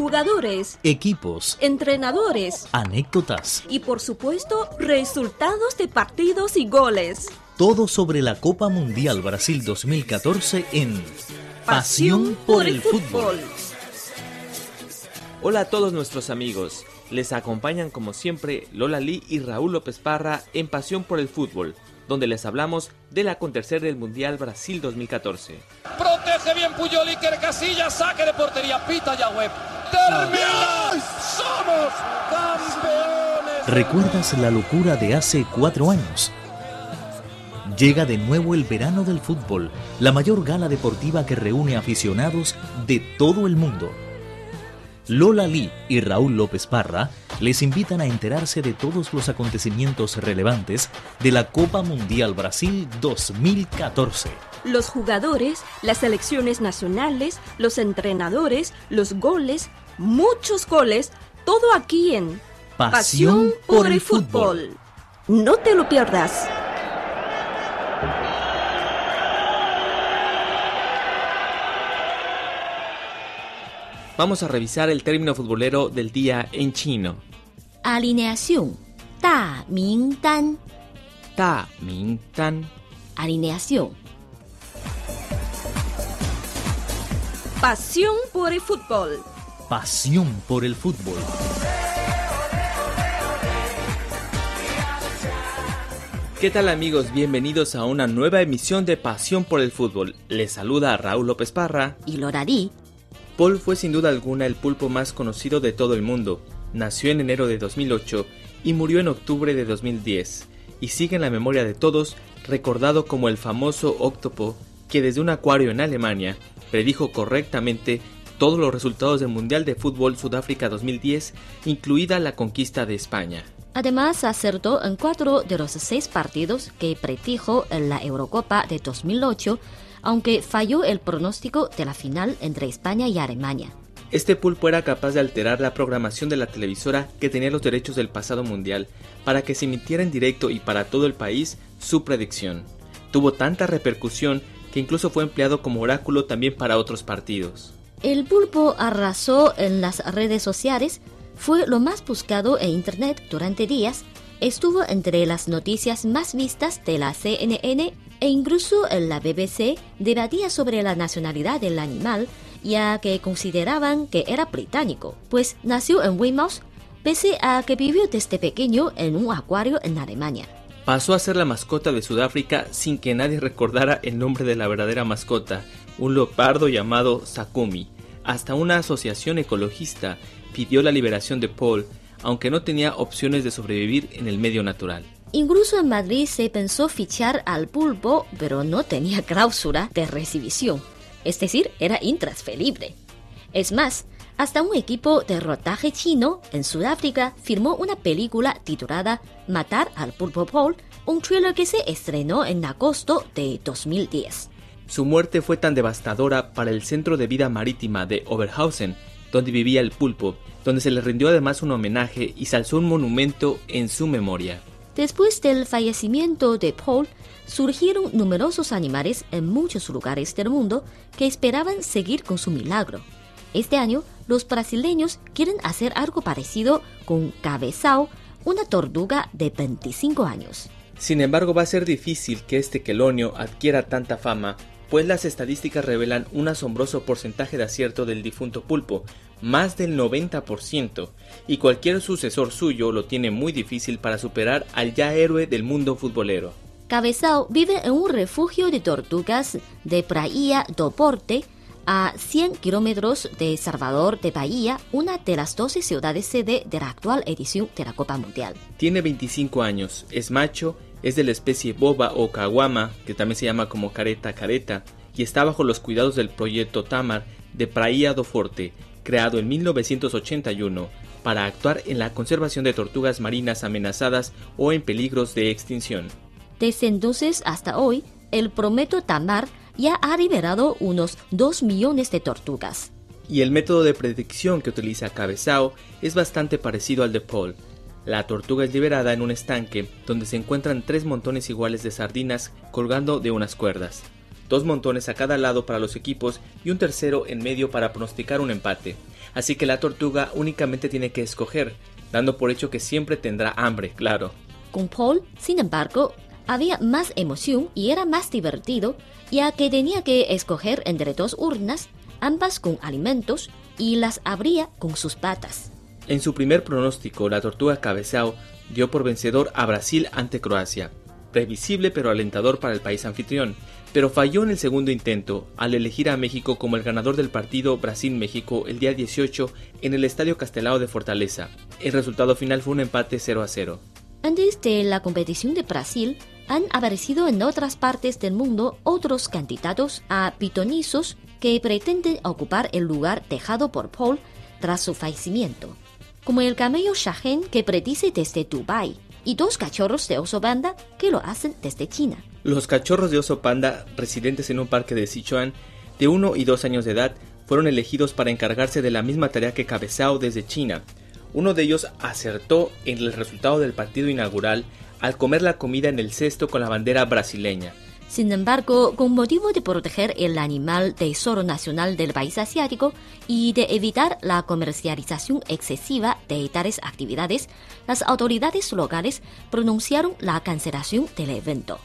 jugadores, equipos, entrenadores anécdotas, y por supuesto resultados de partidos y goles. todo sobre la Copa Mundial Brasil 2014 en Pasión por el Fútbol. Hola a todos nuestros amigos. Les acompañan como siempre Lola Lee y Raúl López Parra en Pasión por el Fútbol, donde les hablamos del acontecer del Mundial Brasil 2014. Protege bien Puyol Iker Casillas, saque de portería, pita ya web. ¡Termina! ¡Somos campeones! ¿Recuerdas la locura de hace cuatro años? Llega de nuevo el verano del fútbol, la mayor gala deportiva que reúne aficionados de todo el mundo. Lola Lee y Raúl López Parra les invitan a enterarse de todos los acontecimientos relevantes de la Copa Mundial Brasil 2014. Los jugadores, las selecciones nacionales, los entrenadores, los goles, muchos goles, todo aquí en Pasión por el fútbol. No te lo pierdas. Vamos a revisar el término futbolero del día en chino. Alineación. Ta Ming Dan. Ta Ming Tan. Alineación. Pasión por el fútbol. Pasión por el fútbol. ¿Qué tal amigos? Bienvenidos a una nueva emisión de Pasión por el Fútbol. Les saluda Raúl López Parra. Y Lorari. Paul fue sin duda alguna el pulpo más conocido de todo el mundo. Nació en enero de 2008 y murió en octubre de 2010, y sigue en la memoria de todos recordado como el famoso octopo que desde un acuario en Alemania predijo correctamente todos los resultados del Mundial de Fútbol Sudáfrica 2010, incluida la conquista de España. Además, acertó en cuatro de los seis partidos que predijo en la Eurocopa de 2008, aunque falló el pronóstico de la final entre España y Alemania. Este pulpo era capaz de alterar la programación de la televisora que tenía los derechos del pasado mundial para que se emitiera en directo y para todo el país su predicción. Tuvo tanta repercusión que incluso fue empleado como oráculo también para otros partidos. El pulpo arrasó en las redes sociales, fue lo más buscado en Internet durante días, estuvo entre las noticias más vistas de la CNN e incluso en la BBC debatía sobre la nacionalidad del animal, ya que consideraban que era británico, pues nació en Weymouth, pese a que vivió desde pequeño en un acuario en Alemania. Pasó a ser la mascota de Sudáfrica sin que nadie recordara el nombre de la verdadera mascota, un leopardo llamado Sakumi. Hasta una asociación ecologista pidió la liberación de Paul, aunque no tenía opciones de sobrevivir en el medio natural. Incluso en Madrid se pensó fichar al pulpo, pero no tenía cláusula de recibición, es decir, era intransferible. Es más, hasta un equipo de rodaje chino en Sudáfrica firmó una película titulada Matar al pulpo Paul, un thriller que se estrenó en agosto de 2010. Su muerte fue tan devastadora para el centro de vida marítima de Oberhausen, donde vivía el pulpo, donde se le rindió además un homenaje y se alzó un monumento en su memoria. Después del fallecimiento de Paul, surgieron numerosos animales en muchos lugares del mundo que esperaban seguir con su milagro. Este año, los brasileños quieren hacer algo parecido con Cabezao, una tortuga de 25 años. Sin embargo, va a ser difícil que este quelonio adquiera tanta fama, pues las estadísticas revelan un asombroso porcentaje de acierto del difunto pulpo, más del 90%, y cualquier sucesor suyo lo tiene muy difícil para superar al ya héroe del mundo futbolero. Cabezao vive en un refugio de tortugas de Praia do Porte, a 100 kilómetros de Salvador de Bahía, una de las 12 ciudades sede de la actual edición de la Copa Mundial. Tiene 25 años, es macho, es de la especie boba o caguama, que también se llama como careta careta, y está bajo los cuidados del proyecto Tamar de Praia do Forte, creado en 1981 para actuar en la conservación de tortugas marinas amenazadas o en peligros de extinción. Desde entonces hasta hoy, el Prometo Tamar ya ha liberado unos 2 millones de tortugas. Y el método de predicción que utiliza Cabezao es bastante parecido al de Paul. La tortuga es liberada en un estanque donde se encuentran tres montones iguales de sardinas colgando de unas cuerdas. dos montones a cada lado para los equipos y un tercero en medio para pronosticar un empate. Así que la tortuga únicamente tiene que escoger, dando por hecho que siempre tendrá hambre, claro. Con Paul, sin embargo, había más emoción y era más divertido, ya que tenía que escoger entre dos urnas, ambas con alimentos, y las abría con sus patas. En su primer pronóstico, la tortuga cabezao dio por vencedor a Brasil ante Croacia, previsible pero alentador para el país anfitrión, pero falló en el segundo intento al elegir a México como el ganador del partido Brasil-México el día 18 en el Estadio Castelao de Fortaleza. El resultado final fue un empate 0 a 0. Antes de la competición de Brasil, han aparecido en otras partes del mundo otros candidatos a pitonizos que pretenden ocupar el lugar dejado por Paul tras su fallecimiento, como el camello Shahen que predice desde Dubai y dos cachorros de oso panda que lo hacen desde China. Los cachorros de oso panda, residentes en un parque de Sichuan, de 1 y 2 años de edad, fueron elegidos para encargarse de la misma tarea que Cabezao desde China. Uno de ellos acertó en el resultado del partido inaugural al comer la comida en el cesto con la bandera brasileña. Sin embargo, con motivo de proteger el animal tesoro nacional del país asiático y de evitar la comercialización excesiva de tales actividades, las autoridades locales pronunciaron la cancelación del evento.